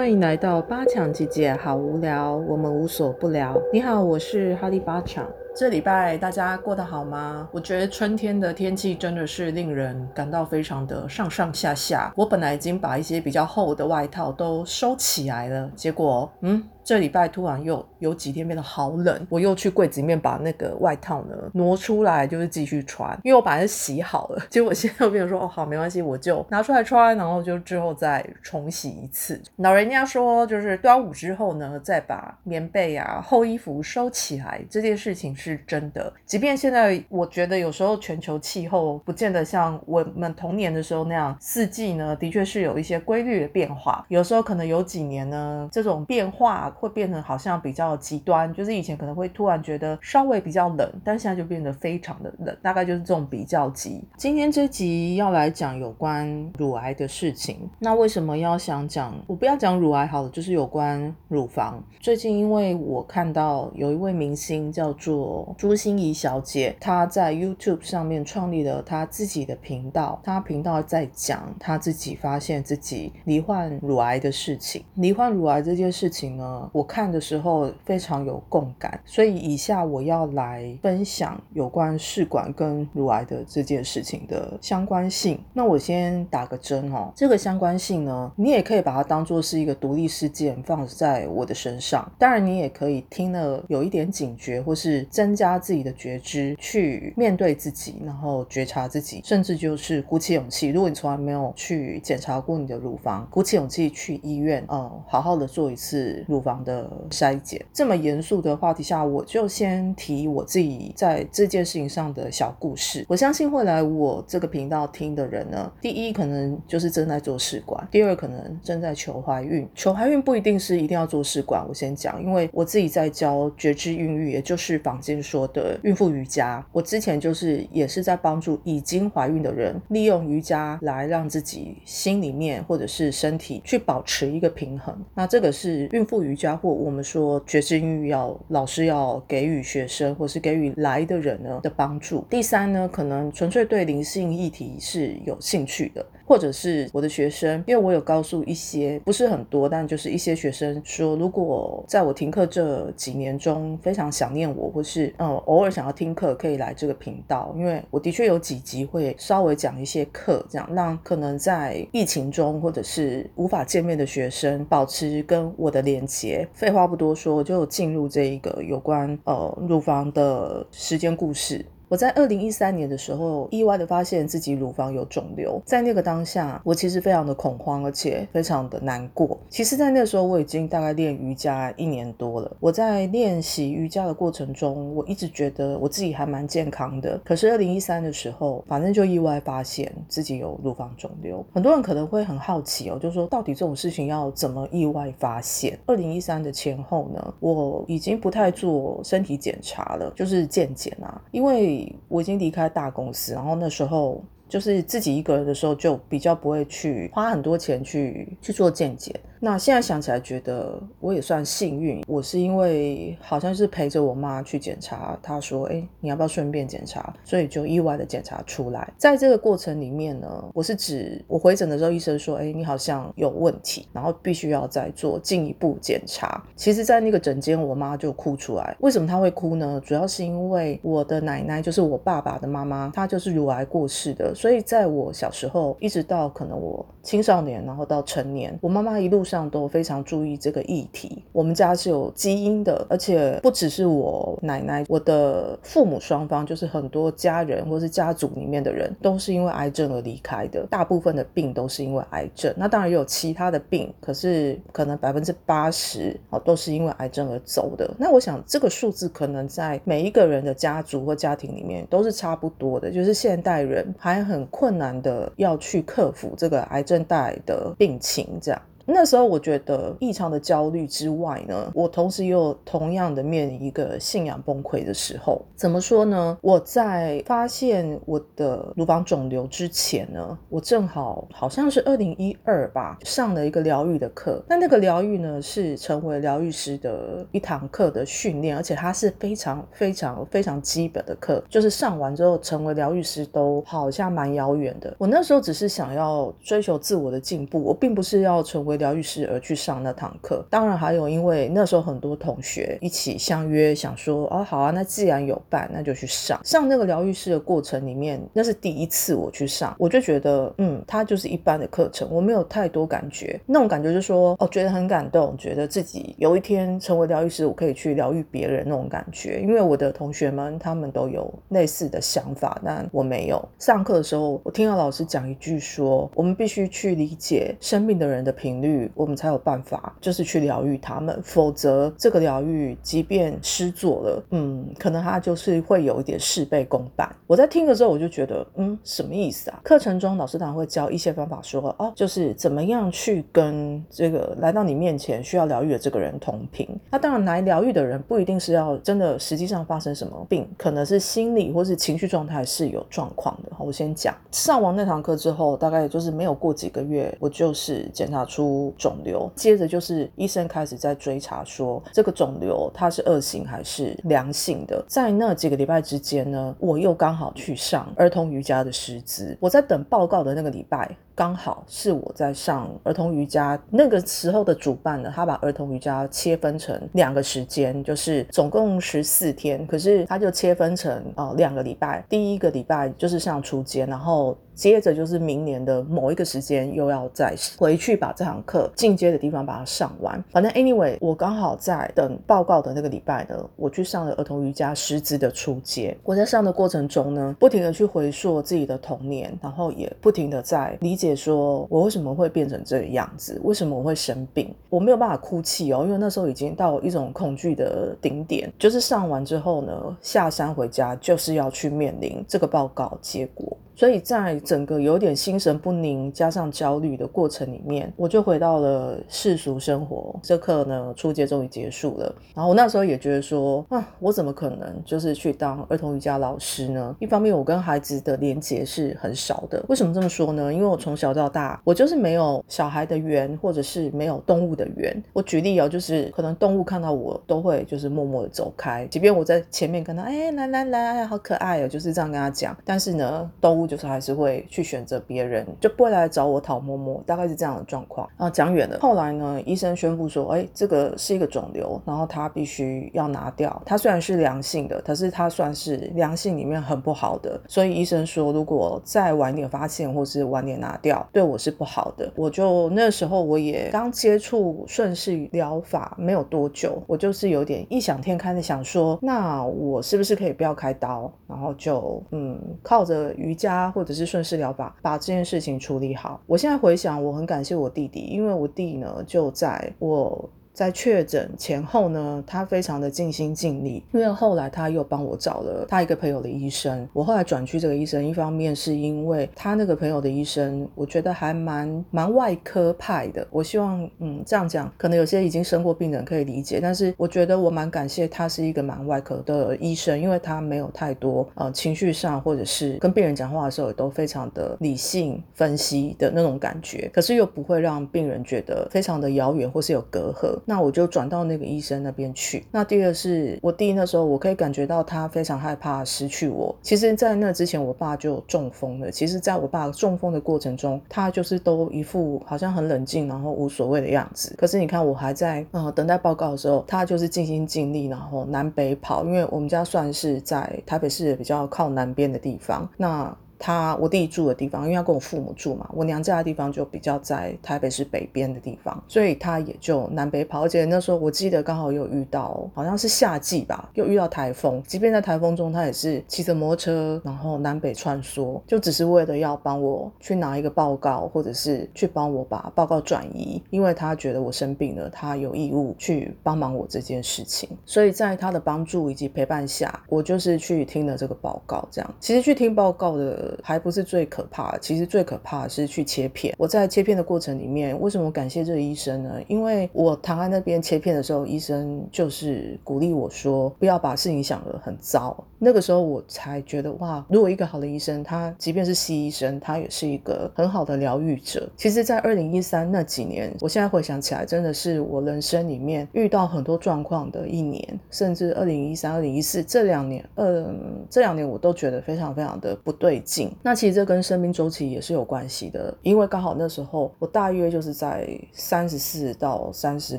欢迎来到八强姐姐，好无聊，我们无所不聊。你好，我是哈利八强。这礼拜大家过得好吗？我觉得春天的天气真的是令人感到非常的上上下下。我本来已经把一些比较厚的外套都收起来了，结果，嗯。这礼拜突然又有几天变得好冷，我又去柜子里面把那个外套呢挪出来，就是继续穿，因为我本来是洗好了，结果现在又变成说哦好没关系，我就拿出来穿，然后就之后再重洗一次。老人家说就是端午之后呢，再把棉被啊厚衣服收起来，这件事情是真的。即便现在我觉得有时候全球气候不见得像我们童年的时候那样，四季呢的确是有一些规律的变化，有时候可能有几年呢这种变化。会变得好像比较极端，就是以前可能会突然觉得稍微比较冷，但现在就变得非常的冷，大概就是这种比较级。今天这集要来讲有关乳癌的事情，那为什么要想讲？我不要讲乳癌好了，就是有关乳房。最近因为我看到有一位明星叫做朱心怡小姐，她在 YouTube 上面创立了她自己的频道，她频道在讲她自己发现自己罹患乳癌的事情。罹患乳癌这件事情呢？我看的时候非常有共感，所以以下我要来分享有关试管跟乳癌的这件事情的相关性。那我先打个针哦，这个相关性呢，你也可以把它当做是一个独立事件放在我的身上。当然，你也可以听了有一点警觉，或是增加自己的觉知，去面对自己，然后觉察自己，甚至就是鼓起勇气。如果你从来没有去检查过你的乳房，鼓起勇气去医院，呃，好好的做一次乳房。的筛检这么严肃的话题下，我就先提我自己在这件事情上的小故事。我相信会来我这个频道听的人呢，第一可能就是正在做试管，第二可能正在求怀孕。求怀孕不一定是一定要做试管，我先讲，因为我自己在教觉知孕育，也就是坊间说的孕妇瑜伽。我之前就是也是在帮助已经怀孕的人，利用瑜伽来让自己心里面或者是身体去保持一个平衡。那这个是孕妇瑜家伙我们说觉知英语要老师要给予学生，或是给予来的人呢的帮助。第三呢，可能纯粹对灵性议题是有兴趣的。或者是我的学生，因为我有告诉一些不是很多，但就是一些学生说，如果在我停课这几年中非常想念我，或是嗯偶尔想要听课，可以来这个频道，因为我的确有几集会稍微讲一些课，这样让可能在疫情中或者是无法见面的学生保持跟我的连接。废话不多说，就进入这一个有关呃乳房的时间故事。我在二零一三年的时候，意外的发现自己乳房有肿瘤，在那个当下，我其实非常的恐慌，而且非常的难过。其实，在那时候，我已经大概练瑜伽一年多了。我在练习瑜伽的过程中，我一直觉得我自己还蛮健康的。可是，二零一三的时候，反正就意外发现自己有乳房肿瘤。很多人可能会很好奇哦，就说到底这种事情要怎么意外发现？二零一三的前后呢，我已经不太做身体检查了，就是健检啊，因为。我已经离开大公司，然后那时候。就是自己一个人的时候，就比较不会去花很多钱去去做见解。那现在想起来，觉得我也算幸运。我是因为好像是陪着我妈去检查，她说：“哎，你要不要顺便检查？”所以就意外的检查出来。在这个过程里面呢，我是指我回诊的时候，医生说：“哎，你好像有问题，然后必须要再做进一步检查。”其实，在那个诊间，我妈就哭出来。为什么她会哭呢？主要是因为我的奶奶，就是我爸爸的妈妈，她就是乳癌过世的。所以，在我小时候，一直到可能我青少年，然后到成年，我妈妈一路上都非常注意这个议题。我们家是有基因的，而且不只是我奶奶，我的父母双方，就是很多家人或是家族里面的人，都是因为癌症而离开的。大部分的病都是因为癌症，那当然也有其他的病，可是可能百分之八十哦都是因为癌症而走的。那我想这个数字可能在每一个人的家族或家庭里面都是差不多的，就是现代人还。很困难的要去克服这个癌症带来的病情，这样。那时候我觉得异常的焦虑之外呢，我同时又同样的面临一个信仰崩溃的时候。怎么说呢？我在发现我的乳房肿瘤之前呢，我正好好像是二零一二吧，上了一个疗愈的课。那那个疗愈呢，是成为疗愈师的一堂课的训练，而且它是非常非常非常基本的课，就是上完之后成为疗愈师都好像蛮遥远的。我那时候只是想要追求自我的进步，我并不是要成为。疗愈师而去上那堂课。当然还有，因为那时候很多同学一起相约，想说哦好啊，那既然有伴，那就去上。上那个疗愈师的过程里面，那是第一次我去上，我就觉得嗯，它就是一般的课程，我没有太多感觉。那种感觉就是说哦，觉得很感动，觉得自己有一天成为疗愈师，我可以去疗愈别人那种感觉。因为我的同学们他们都有类似的想法，但我没有。上课的时候，我听到老师讲一句说，我们必须去理解生病的人的频率，我们才有办法就是去疗愈他们。否则，这个疗愈即便失做了，嗯，可能他就是会有一点事倍功半。我在听的时候，我就觉得，嗯，什么意思啊？课程中老师当然会教一些方法，说哦，就是怎么样去跟这个来到你面前需要疗愈的这个人同频。那当然，来疗愈的人不一定是要真的实际上发生什么病，可能是心理或是情绪状态是有状况的。我先讲，上完那堂课之后，大概就是没有过几个月，我就是检查出肿瘤，接着就是医生开始在追查说这个肿瘤它是恶性还是良性的。在那几个礼拜之间呢，我又刚好去上儿童瑜伽的师资，我在等报告的那个礼拜。刚好是我在上儿童瑜伽那个时候的主办呢，他把儿童瑜伽切分成两个时间，就是总共十四天，可是他就切分成呃两个礼拜，第一个礼拜就是上初阶，然后。接着就是明年的某一个时间，又要再回去把这堂课进阶的地方把它上完。反正 anyway，我刚好在等报告的那个礼拜呢，我去上了儿童瑜伽师资的初阶。我在上的过程中呢，不停的去回溯自己的童年，然后也不停的在理解说我为什么会变成这个样子，为什么我会生病。我没有办法哭泣哦，因为那时候已经到一种恐惧的顶点。就是上完之后呢，下山回家就是要去面临这个报告结果。所以在整个有点心神不宁加上焦虑的过程里面，我就回到了世俗生活。这课呢，初阶终于结束了。然后我那时候也觉得说，啊，我怎么可能就是去当儿童瑜伽老师呢？一方面，我跟孩子的连接是很少的。为什么这么说呢？因为我从小到大，我就是没有小孩的缘，或者是没有动物的缘。我举例哦，就是可能动物看到我都会就是默默的走开，即便我在前面跟他，哎，来来来，好可爱哦，就是这样跟他讲。但是呢，动物。就是还是会去选择别人，就不会来找我讨摸摸，大概是这样的状况。啊，讲远了。后来呢，医生宣布说，哎，这个是一个肿瘤，然后他必须要拿掉。它虽然是良性的，可是它算是良性里面很不好的。所以医生说，如果再晚点发现或是晚点拿掉，对我是不好的。我就那时候我也刚接触顺势疗法没有多久，我就是有点异想天开的想说，那我是不是可以不要开刀，然后就嗯靠着瑜伽。或者是顺势疗法，把这件事情处理好。我现在回想，我很感谢我弟弟，因为我弟呢就在我。在确诊前后呢，他非常的尽心尽力，因为后来他又帮我找了他一个朋友的医生。我后来转去这个医生，一方面是因为他那个朋友的医生，我觉得还蛮蛮外科派的。我希望，嗯，这样讲，可能有些已经生过病人可以理解，但是我觉得我蛮感谢他是一个蛮外科的医生，因为他没有太多呃情绪上或者是跟病人讲话的时候也都非常的理性分析的那种感觉，可是又不会让病人觉得非常的遥远或是有隔阂。那我就转到那个医生那边去。那第二是我弟那时候，我可以感觉到他非常害怕失去我。其实，在那之前，我爸就中风了。其实，在我爸中风的过程中，他就是都一副好像很冷静，然后无所谓的样子。可是你看，我还在呃等待报告的时候，他就是尽心尽力，然后南北跑。因为我们家算是在台北市比较靠南边的地方。那他我弟住的地方，因为他跟我父母住嘛，我娘家的地方就比较在台北市北边的地方，所以他也就南北跑。而且那时候我记得刚好有遇到，好像是夏季吧，又遇到台风。即便在台风中，他也是骑着摩托车，然后南北穿梭，就只是为了要帮我去拿一个报告，或者是去帮我把报告转移，因为他觉得我生病了，他有义务去帮忙我这件事情。所以在他的帮助以及陪伴下，我就是去听了这个报告。这样，其实去听报告的。还不是最可怕，其实最可怕的是去切片。我在切片的过程里面，为什么感谢这个医生呢？因为我躺在那边切片的时候，医生就是鼓励我说，不要把事情想得很糟。那个时候我才觉得，哇，如果一个好的医生，他即便是西医生，他也是一个很好的疗愈者。其实，在二零一三那几年，我现在回想起来，真的是我人生里面遇到很多状况的一年，甚至二零一三、二零一四这两年，嗯，这两年我都觉得非常非常的不对劲。那其实这跟生命周期也是有关系的，因为刚好那时候我大约就是在三十四到三十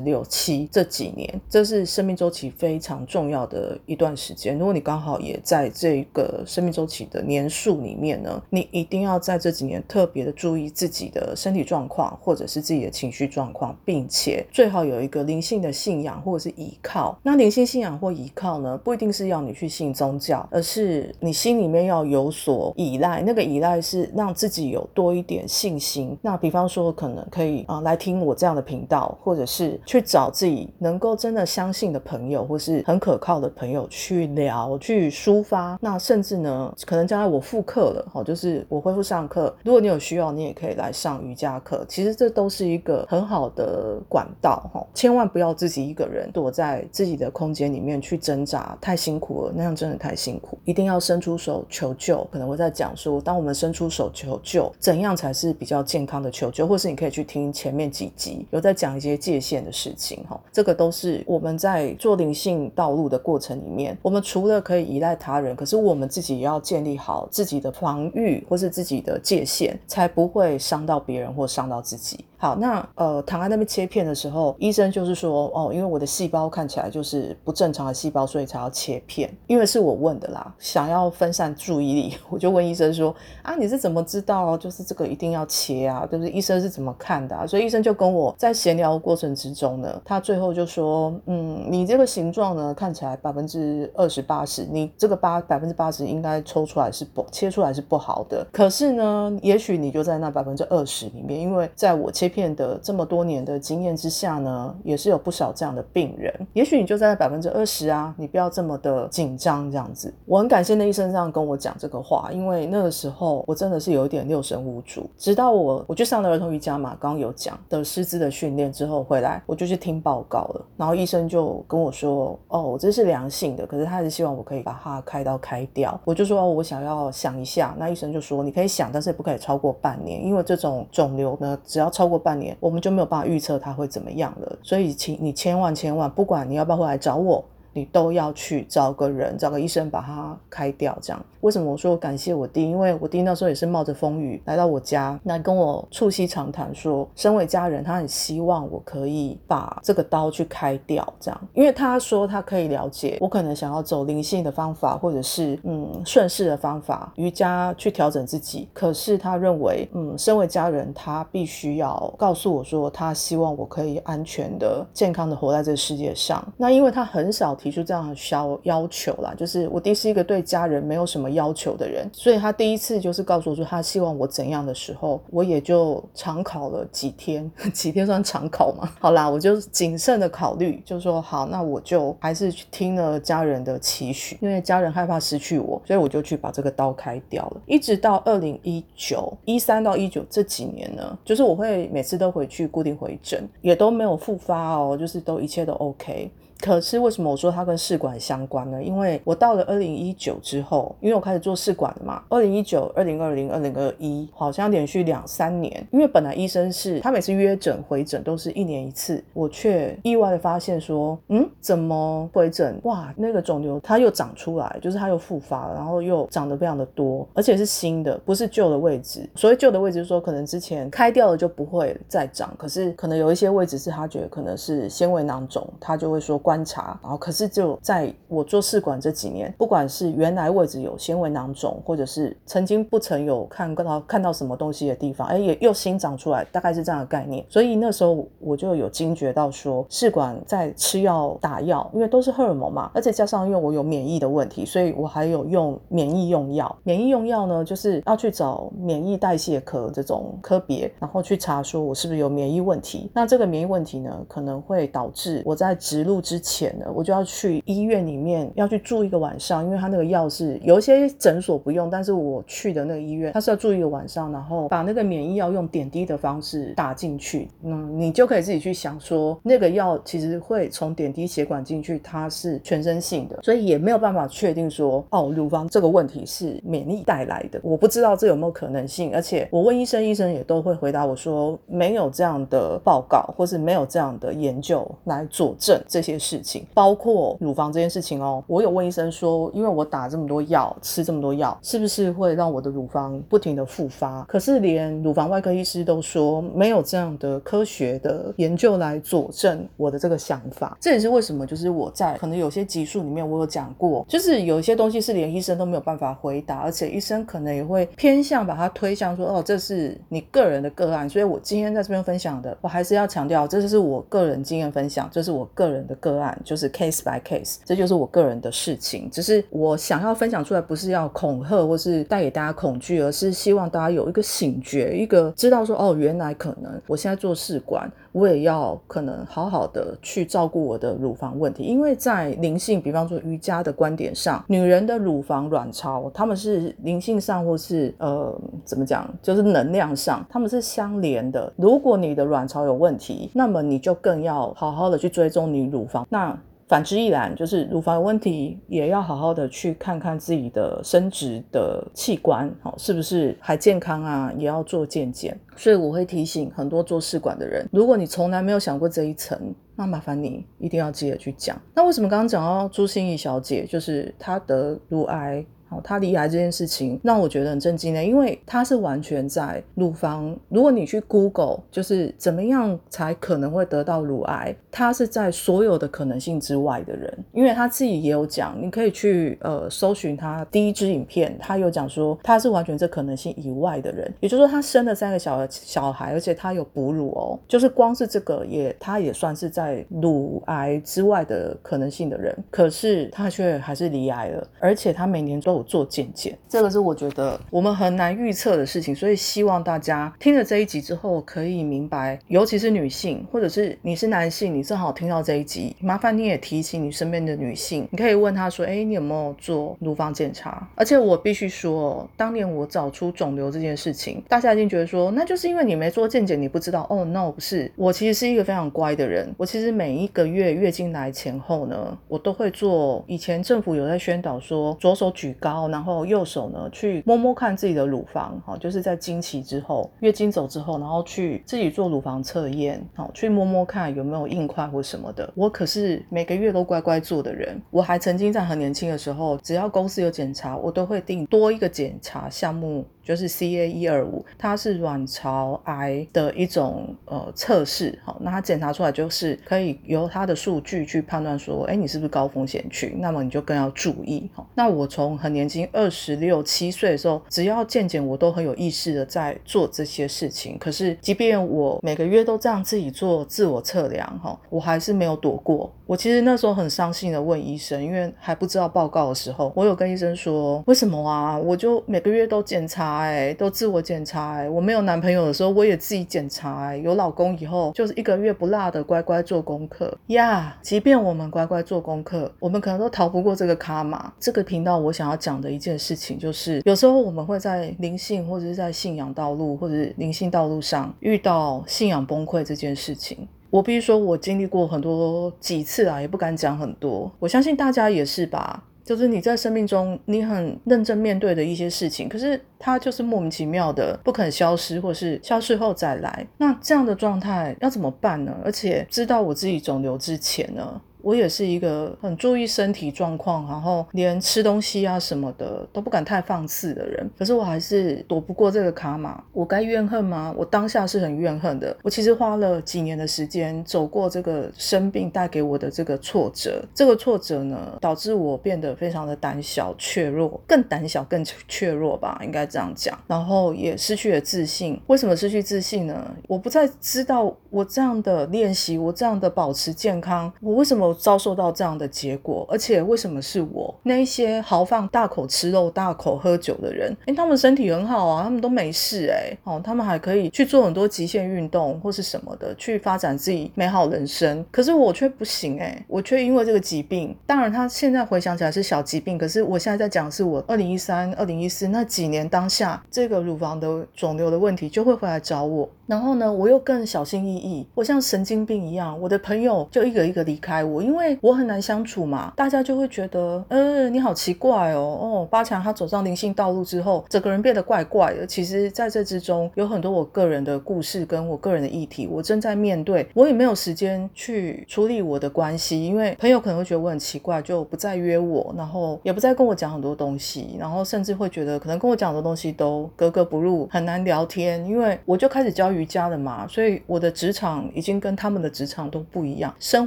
六七这几年，这是生命周期非常重要的一段时间。如果你刚好也在这个生命周期的年数里面呢，你一定要在这几年特别的注意自己的身体状况，或者是自己的情绪状况，并且最好有一个灵性的信仰或者是依靠。那灵性信仰或依靠呢，不一定是要你去信宗教，而是你心里面要有所依赖。那个依赖是让自己有多一点信心。那比方说，可能可以啊来听我这样的频道，或者是去找自己能够真的相信的朋友，或是很可靠的朋友去聊、去抒发。那甚至呢，可能将来我复课了，好，就是我恢复上课。如果你有需要，你也可以来上瑜伽课。其实这都是一个很好的管道，哈，千万不要自己一个人躲在自己的空间里面去挣扎，太辛苦了，那样真的太辛苦。一定要伸出手求救。可能我在讲说，当我们伸出手求救，怎样才是比较健康的求救，或是你可以去听前面几集，有在讲一些界限的事情，哈，这个都是我们在做灵性道路的过程里面，我们除了可以依赖他人，可是我们自己也要建立好自己的防御或是自己的界限，才不会伤到别人或伤到自己。好，那呃躺在那边切片的时候，医生就是说，哦，因为我的细胞看起来就是不正常的细胞，所以才要切片。因为是我问的啦，想要分散注意力，我就问医生说，啊，你是怎么知道就是这个一定要切啊？就是医生是怎么看的？啊所以医生就跟我在闲聊过程之中呢，他最后就说，嗯，你这个形状呢看起来百分之二十八十，你这个八百分之八十应该抽出来是不切出来是不好的。可是呢，也许你就在那百分之二十里面，因为在我切。片的这么多年的经验之下呢，也是有不少这样的病人。也许你就在百分之二十啊，你不要这么的紧张这样子。我很感谢那医生这样跟我讲这个话，因为那个时候我真的是有一点六神无主。直到我我去上了儿童瑜伽嘛，刚刚有讲的师资的训练之后回来，我就去听报告了。然后医生就跟我说：“哦，我这是良性的，可是他还是希望我可以把它开刀开掉。”我就说：“哦我想要想一下。”那医生就说：“你可以想，但是不可以超过半年，因为这种肿瘤呢，只要超过。”半年，我们就没有办法预测它会怎么样了。所以，请你千万千万，不管你要不要回来找我。你都要去找个人，找个医生把它开掉。这样，为什么我说感谢我弟？因为我弟那时候也是冒着风雨来到我家，来跟我促膝长谈，说身为家人，他很希望我可以把这个刀去开掉。这样，因为他说他可以了解我可能想要走灵性的方法，或者是嗯顺势的方法，瑜伽去调整自己。可是他认为，嗯，身为家人，他必须要告诉我说，他希望我可以安全的、健康的活在这个世界上。那因为他很少。提出这样的要要求啦，就是我弟是一个对家人没有什么要求的人，所以他第一次就是告诉我说他希望我怎样的时候，我也就常考了几天，几天算常考嘛。好啦，我就谨慎的考虑，就说好，那我就还是去听了家人的期许，因为家人害怕失去我，所以我就去把这个刀开掉了。一直到二零一九一三到一九这几年呢，就是我会每次都回去固定回诊，也都没有复发哦，就是都一切都 OK。可是为什么我说它跟试管相关呢？因为我到了二零一九之后，因为我开始做试管了嘛。二零一九、二零二零、二零二一，好像连续两三年。因为本来医生是他每次约诊回诊都是一年一次，我却意外的发现说，嗯，怎么回诊？哇，那个肿瘤它又长出来，就是它又复发了，然后又长得非常的多，而且是新的，不是旧的位置。所谓旧的位置，就说可能之前开掉了就不会再长，可是可能有一些位置是他觉得可能是纤维囊肿，他就会说。观察，然后可是就在我做试管这几年，不管是原来位置有纤维囊肿，或者是曾经不曾有看到看到什么东西的地方，哎，也又新长出来，大概是这样的概念。所以那时候我就有惊觉到说，试管在吃药打药，因为都是荷尔蒙嘛，而且加上因为我有免疫的问题，所以我还有用免疫用药。免疫用药呢，就是要去找免疫代谢科这种科别，然后去查说我是不是有免疫问题。那这个免疫问题呢，可能会导致我在植入之前呢，我就要去医院里面要去住一个晚上，因为他那个药是有一些诊所不用，但是我去的那个医院他是要住一个晚上，然后把那个免疫药用点滴的方式打进去。嗯，你就可以自己去想说，那个药其实会从点滴血管进去，它是全身性的，所以也没有办法确定说，哦，乳房这个问题是免疫带来的。我不知道这有没有可能性，而且我问医生，医生也都会回答我说，没有这样的报告，或是没有这样的研究来佐证这些事。事情，包括乳房这件事情哦。我有问医生说，因为我打这么多药，吃这么多药，是不是会让我的乳房不停的复发？可是连乳房外科医师都说没有这样的科学的研究来佐证我的这个想法。这也是为什么，就是我在可能有些集数里面我有讲过，就是有一些东西是连医生都没有办法回答，而且医生可能也会偏向把它推向说，哦，这是你个人的个案。所以我今天在这边分享的，我还是要强调，这就是我个人经验分享，这是我个人的个案，就是 case by case，这就是我个人的事情。只是我想要分享出来，不是要恐吓或是带给大家恐惧，而是希望大家有一个醒觉，一个知道说，哦，原来可能我现在做试管，我也要可能好好的去照顾我的乳房问题，因为在灵性，比方说瑜伽的观点上，女人的乳房、卵巢，他们是灵性上或是呃怎么讲，就是能量上，他们是相连的。如果你的卵巢有问题，那么你就更要好好的去追踪你乳房。那反之亦然，就是乳房有问题，也要好好的去看看自己的生殖的器官，好是不是还健康啊？也要做健检。所以我会提醒很多做试管的人，如果你从来没有想过这一层，那麻烦你一定要记得去讲。那为什么刚刚讲到朱心怡小姐，就是她得乳癌？他离癌这件事情让我觉得很震惊的，因为他是完全在乳房。如果你去 Google，就是怎么样才可能会得到乳癌，他是在所有的可能性之外的人。因为他自己也有讲，你可以去呃搜寻他第一支影片，他有讲说他是完全这可能性以外的人。也就是说，他生了三个小小孩，而且他有哺乳哦，就是光是这个也他也算是在乳癌之外的可能性的人。可是他却还是离癌了，而且他每年都有。做渐渐，这个是我觉得我们很难预测的事情，所以希望大家听了这一集之后可以明白，尤其是女性，或者是你是男性，你正好听到这一集，麻烦你也提醒你身边的女性，你可以问她说：“哎，你有没有做乳房检查？”而且我必须说，当年我找出肿瘤这件事情，大家一定觉得说，那就是因为你没做健检，你不知道。哦，no，不是，我其实是一个非常乖的人，我其实每一个月月经来前后呢，我都会做。以前政府有在宣导说，左手举高。然后右手呢，去摸摸看自己的乳房，好，就是在经期之后，月经走之后，然后去自己做乳房测验，好，去摸摸看有没有硬块或什么的。我可是每个月都乖乖做的人。我还曾经在很年轻的时候，只要公司有检查，我都会订多一个检查项目。就是 C A 一二五，它是卵巢癌的一种呃测试，好，那它检查出来就是可以由它的数据去判断说，哎，你是不是高风险区？那么你就更要注意，好。那我从很年轻二十六七岁的时候，只要健检，我都很有意识的在做这些事情。可是，即便我每个月都这样自己做自我测量，哈，我还是没有躲过。我其实那时候很伤心的问医生，因为还不知道报告的时候，我有跟医生说，为什么啊？我就每个月都检查，哎，都自我检查，哎，我没有男朋友的时候，我也自己检查，哎，有老公以后，就是一个月不落的乖乖做功课呀。即便我们乖乖做功课，我们可能都逃不过这个卡嘛。这个频道我想要讲的一件事情，就是有时候我们会在灵性或者是在信仰道路或者是灵性道路上遇到信仰崩溃这件事情。我必须说，我经历过很多几次啊，也不敢讲很多。我相信大家也是吧，就是你在生命中，你很认真面对的一些事情，可是它就是莫名其妙的不肯消失，或是消失后再来。那这样的状态要怎么办呢？而且知道我自己肿瘤之前呢？我也是一个很注意身体状况，然后连吃东西啊什么的都不敢太放肆的人。可是我还是躲不过这个卡码。我该怨恨吗？我当下是很怨恨的。我其实花了几年的时间走过这个生病带给我的这个挫折。这个挫折呢，导致我变得非常的胆小、怯弱，更胆小、更怯弱吧，应该这样讲。然后也失去了自信。为什么失去自信呢？我不再知道我这样的练习，我这样的保持健康，我为什么？遭受到这样的结果，而且为什么是我？那一些豪放大口吃肉、大口喝酒的人，哎，他们身体很好啊，他们都没事哎，哦，他们还可以去做很多极限运动或是什么的，去发展自己美好人生。可是我却不行哎，我却因为这个疾病，当然他现在回想起来是小疾病，可是我现在在讲是我二零一三、二零一四那几年当下这个乳房的肿瘤的问题就会回来找我。然后呢，我又更小心翼翼，我像神经病一样，我的朋友就一个一个离开我。因为我很难相处嘛，大家就会觉得，呃，你好奇怪哦，哦，八强他走上灵性道路之后，整个人变得怪怪的。其实，在这之中有很多我个人的故事跟我个人的议题，我正在面对，我也没有时间去处理我的关系，因为朋友可能会觉得我很奇怪，就不再约我，然后也不再跟我讲很多东西，然后甚至会觉得可能跟我讲的东西都格格不入，很难聊天，因为我就开始教瑜伽了嘛，所以我的职场已经跟他们的职场都不一样，生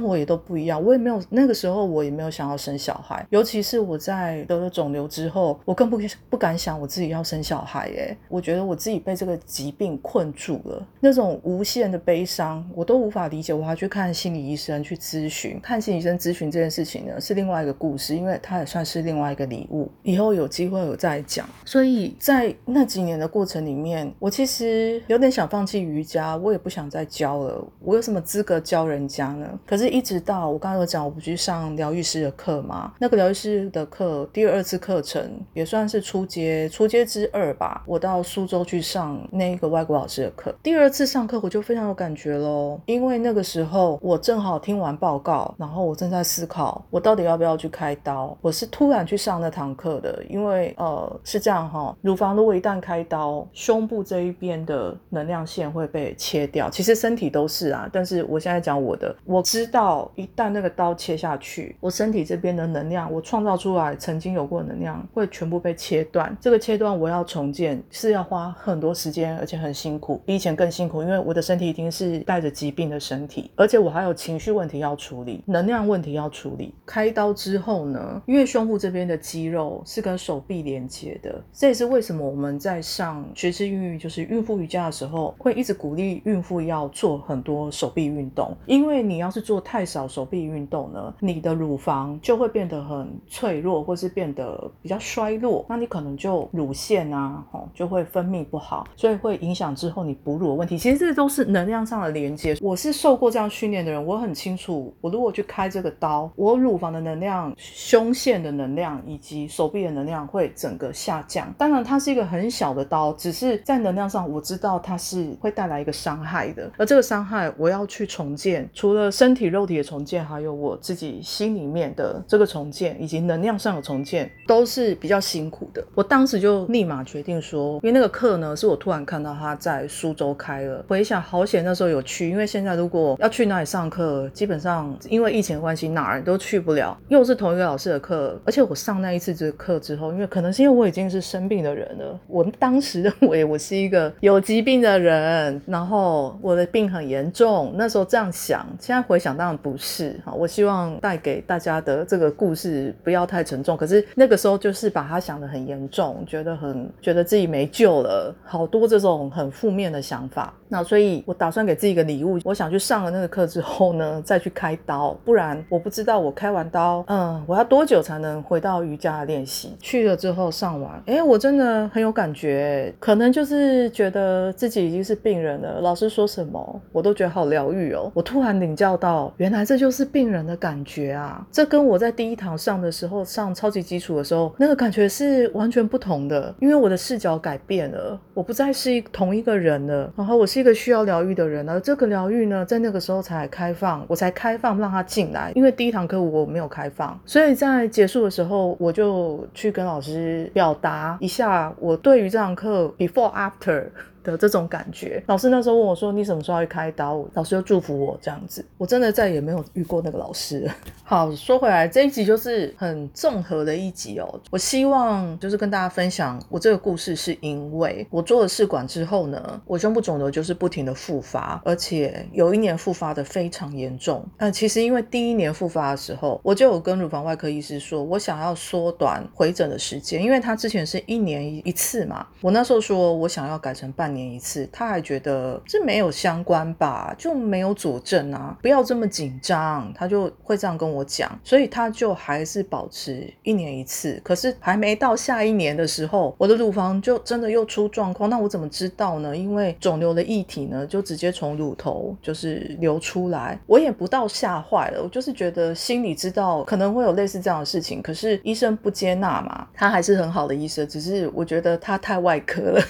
活也都不一样，我也没有那个时候我也没有想要生小孩，尤其是我在得了肿瘤之后，我更不不敢想我自己要生小孩，哎，我觉得我自己被这个疾病困住了，那种无限的悲伤我都无法理解，我还去看心理医生去咨询，看心理医生咨询这件事情呢是另外一个故事，因为它也算是另外一个礼物，以后有机会我再讲。所以在那几年的过程里面，我其实有点想放弃瑜伽，我也不想再教了，我有什么资格教人家呢？可是，一直到我刚刚有讲，我不去上疗愈师的课吗，那个疗愈师的课第二次课程也算是初阶，初阶之二吧。我到苏州去上那个外国老师的课，第二次上课我就非常有感觉喽，因为那个时候我正好听完报告，然后我正在思考我到底要不要去开刀。我是突然去上那堂课的，因为呃是这样哈，乳房如果一旦开刀，胸部这一边的能量线会被切掉。其实身体都是啊，但是我现在讲我的，我知道一旦那个刀切下去，我身体这边的能量，我创造出来曾经有过能量会全部被切断。这个切断我要重建是要花很多时间，而且很辛苦，比以前更辛苦，因为我的身体已经是带着疾病的身体，而且我还有情绪问题要处理，能量问题要处理。开刀之后呢，因为胸部这边的肌肉是跟手臂连接的，这也是为什么我们在上学知孕育就是孕妇瑜伽的时候，会一直鼓励孕妇要做很多手臂运动，因为你要是做太少手臂运动呢，你的乳房就会变得很脆弱，或是变得比较衰弱，那你可能就乳腺啊，哦，就会分泌不好，所以会影响之后你哺乳的问题。其实这都是能量上的连接。我是受过这样训练的人，我很清楚，我如果去开这个刀，我乳房的能量、胸腺的能量以及手臂的能量会整个下降。当然，它是一个很小的刀，只是在能量上我知道它是会带来一个伤害的，而这个伤害我要去重建，除了身体肉体的重建，还还有我自己心里面的这个重建，以及能量上的重建，都是比较辛苦的。我当时就立马决定说，因为那个课呢，是我突然看到他在苏州开了，回想好险那时候有去，因为现在如果要去哪里上课，基本上因为疫情的关系哪儿都去不了，又是同一个老师的课，而且我上那一次这个课之后，因为可能是因为我已经是生病的人了，我当时认为我是一个有疾病的人，然后我的病很严重，那时候这样想，现在回想当然不是哈，我希望带给大家的这个故事不要太沉重，可是那个时候就是把它想得很严重，觉得很觉得自己没救了，好多这种很负面的想法。那所以，我打算给自己一个礼物，我想去上了那个课之后呢，再去开刀，不然我不知道我开完刀，嗯，我要多久才能回到瑜伽的练习？去了之后上完，哎，我真的很有感觉，可能就是觉得自己已经是病人了。老师说什么，我都觉得好疗愈哦。我突然领教到，原来这就是病人的感觉啊！这跟我在第一堂上的时候，上超级基础的时候，那个感觉是完全不同的，因为我的视角改变了，我不再是一同一个人了，然后我是一个需要疗愈的人，而这个疗愈呢，在那个时候才开放，我才开放让他进来，因为第一堂课我没有开放，所以在结束的时候，我就去跟老师表达一下我对于这堂课 before after。的这种感觉，老师那时候问我说：“你什么时候要开刀？”老师就祝福我这样子，我真的再也没有遇过那个老师。好，说回来，这一集就是很综合的一集哦。我希望就是跟大家分享我这个故事，是因为我做了试管之后呢，我胸部肿瘤就是不停的复发，而且有一年复发的非常严重。那其实因为第一年复发的时候，我就有跟乳房外科医师说，我想要缩短回诊的时间，因为他之前是一年一次嘛。我那时候说我想要改成半。年年一次，他还觉得这没有相关吧，就没有佐证啊，不要这么紧张，他就会这样跟我讲，所以他就还是保持一年一次。可是还没到下一年的时候，我的乳房就真的又出状况，那我怎么知道呢？因为肿瘤的液体呢，就直接从乳头就是流出来，我也不到吓坏了，我就是觉得心里知道可能会有类似这样的事情，可是医生不接纳嘛，他还是很好的医生，只是我觉得他太外科了。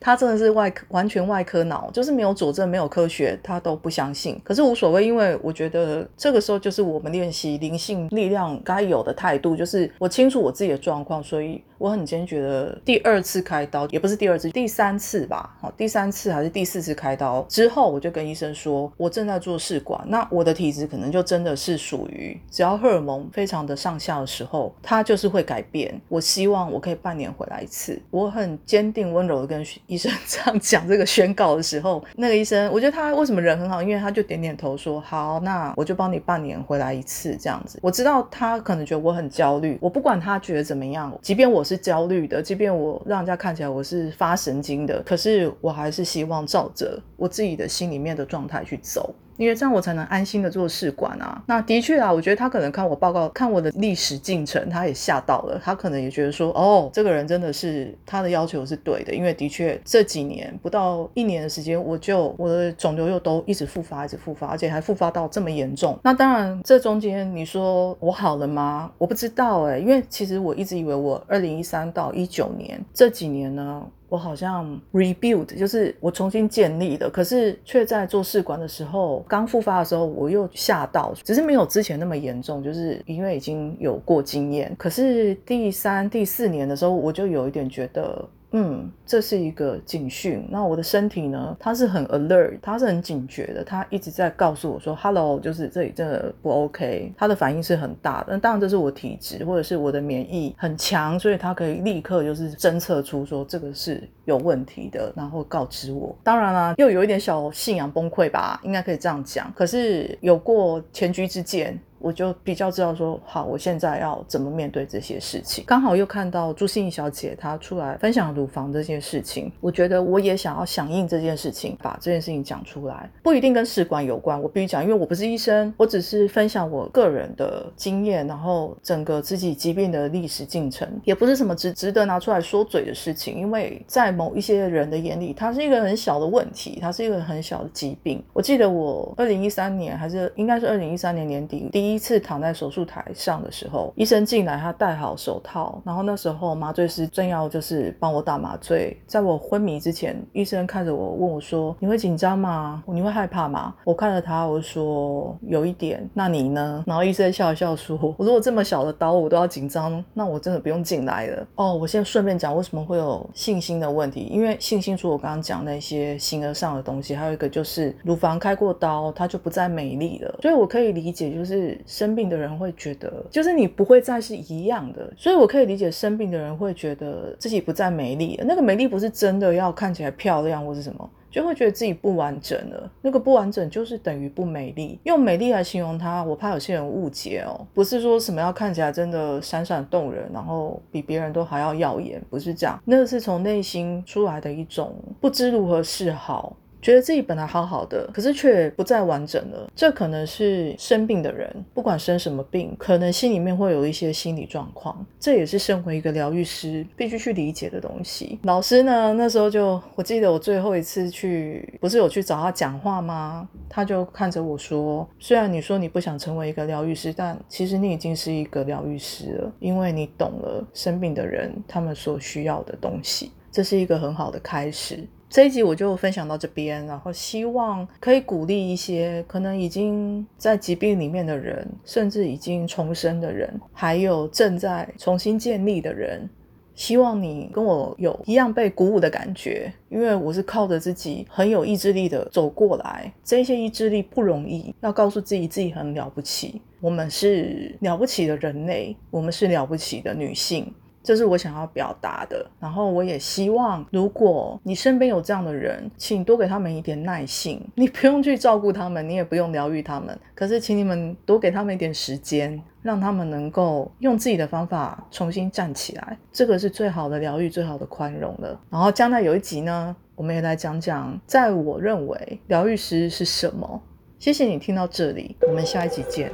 他真的是外科完全外科脑，就是没有佐证，没有科学，他都不相信。可是无所谓，因为我觉得这个时候就是我们练习灵性力量该有的态度，就是我清楚我自己的状况，所以我很坚决的第二次开刀，也不是第二次，第三次吧，好，第三次还是第四次开刀之后，我就跟医生说，我正在做试管，那我的体质可能就真的是属于只要荷尔蒙非常的上下的时候，它就是会改变。我希望我可以半年回来一次，我很坚定温柔的跟医生这样讲这个宣告的时候，那个医生，我觉得他为什么人很好，因为他就点点头说好，那我就帮你半年回来一次这样子。我知道他可能觉得我很焦虑，我不管他觉得怎么样，即便我是焦虑的，即便我让人家看起来我是发神经的，可是我还是希望照着我自己的心里面的状态去走。因为这样我才能安心的做试管啊。那的确啊，我觉得他可能看我报告，看我的历史进程，他也吓到了。他可能也觉得说，哦，这个人真的是他的要求是对的。因为的确这几年不到一年的时间，我就我的肿瘤又都一直复发，一直复发，而且还复发到这么严重。那当然，这中间你说我好了吗？我不知道哎，因为其实我一直以为我二零一三到一九年这几年呢。我好像 rebuild，就是我重新建立的，可是却在做试管的时候，刚复发的时候，我又吓到，只是没有之前那么严重，就是因为已经有过经验。可是第三、第四年的时候，我就有一点觉得。嗯，这是一个警讯。那我的身体呢？它是很 alert，它是很警觉的，它一直在告诉我说，hello，就是这里真的不 OK。它的反应是很大的。那当然，这是我体质或者是我的免疫很强，所以它可以立刻就是侦测出说这个是有问题的，然后告知我。当然啦，又有一点小信仰崩溃吧，应该可以这样讲。可是有过前车之鉴。我就比较知道说，好，我现在要怎么面对这些事情。刚好又看到朱心怡小姐她出来分享乳房这件事情，我觉得我也想要响应这件事情，把这件事情讲出来。不一定跟试管有关，我必须讲，因为我不是医生，我只是分享我个人的经验，然后整个自己疾病的历史进程，也不是什么值值得拿出来说嘴的事情。因为在某一些人的眼里，它是一个很小的问题，它是一个很小的疾病。我记得我二零一三年还是应该是二零一三年年底第。第一次躺在手术台上的时候，医生进来，他戴好手套，然后那时候麻醉师正要就是帮我打麻醉，在我昏迷之前，医生看着我问我说：“你会紧张吗？你会害怕吗？”我看着他，我说：“有一点。”那你呢？然后医生笑一笑说：“我如果这么小的刀我都要紧张，那我真的不用进来了。”哦，我现在顺便讲为什么会有信心的问题，因为信心除了我刚刚讲那些形而上的东西，还有一个就是乳房开过刀，它就不再美丽了，所以我可以理解就是生病的人会觉得，就是你不会再是一样的，所以我可以理解生病的人会觉得自己不再美丽。那个美丽不是真的要看起来漂亮或是什么，就会觉得自己不完整了。那个不完整就是等于不美丽。用美丽来形容它，我怕有些人误解哦，不是说什么要看起来真的闪闪动人，然后比别人都还要耀眼，不是这样。那个是从内心出来的一种不知如何是好。觉得自己本来好好的，可是却不再完整了。这可能是生病的人，不管生什么病，可能心里面会有一些心理状况。这也是身为一个疗愈师必须去理解的东西。老师呢，那时候就我记得我最后一次去，不是有去找他讲话吗？他就看着我说：“虽然你说你不想成为一个疗愈师，但其实你已经是一个疗愈师了，因为你懂了生病的人他们所需要的东西。这是一个很好的开始。”这一集我就分享到这边，然后希望可以鼓励一些可能已经在疾病里面的人，甚至已经重生的人，还有正在重新建立的人。希望你跟我有一样被鼓舞的感觉，因为我是靠着自己很有意志力的走过来。这些意志力不容易，要告诉自己自己很了不起，我们是了不起的人类，我们是了不起的女性。这是我想要表达的，然后我也希望，如果你身边有这样的人，请多给他们一点耐性。你不用去照顾他们，你也不用疗愈他们，可是请你们多给他们一点时间，让他们能够用自己的方法重新站起来。这个是最好的疗愈，最好的宽容了。然后将来有一集呢，我们也来讲讲，在我认为疗愈师是什么。谢谢你听到这里，我们下一集见。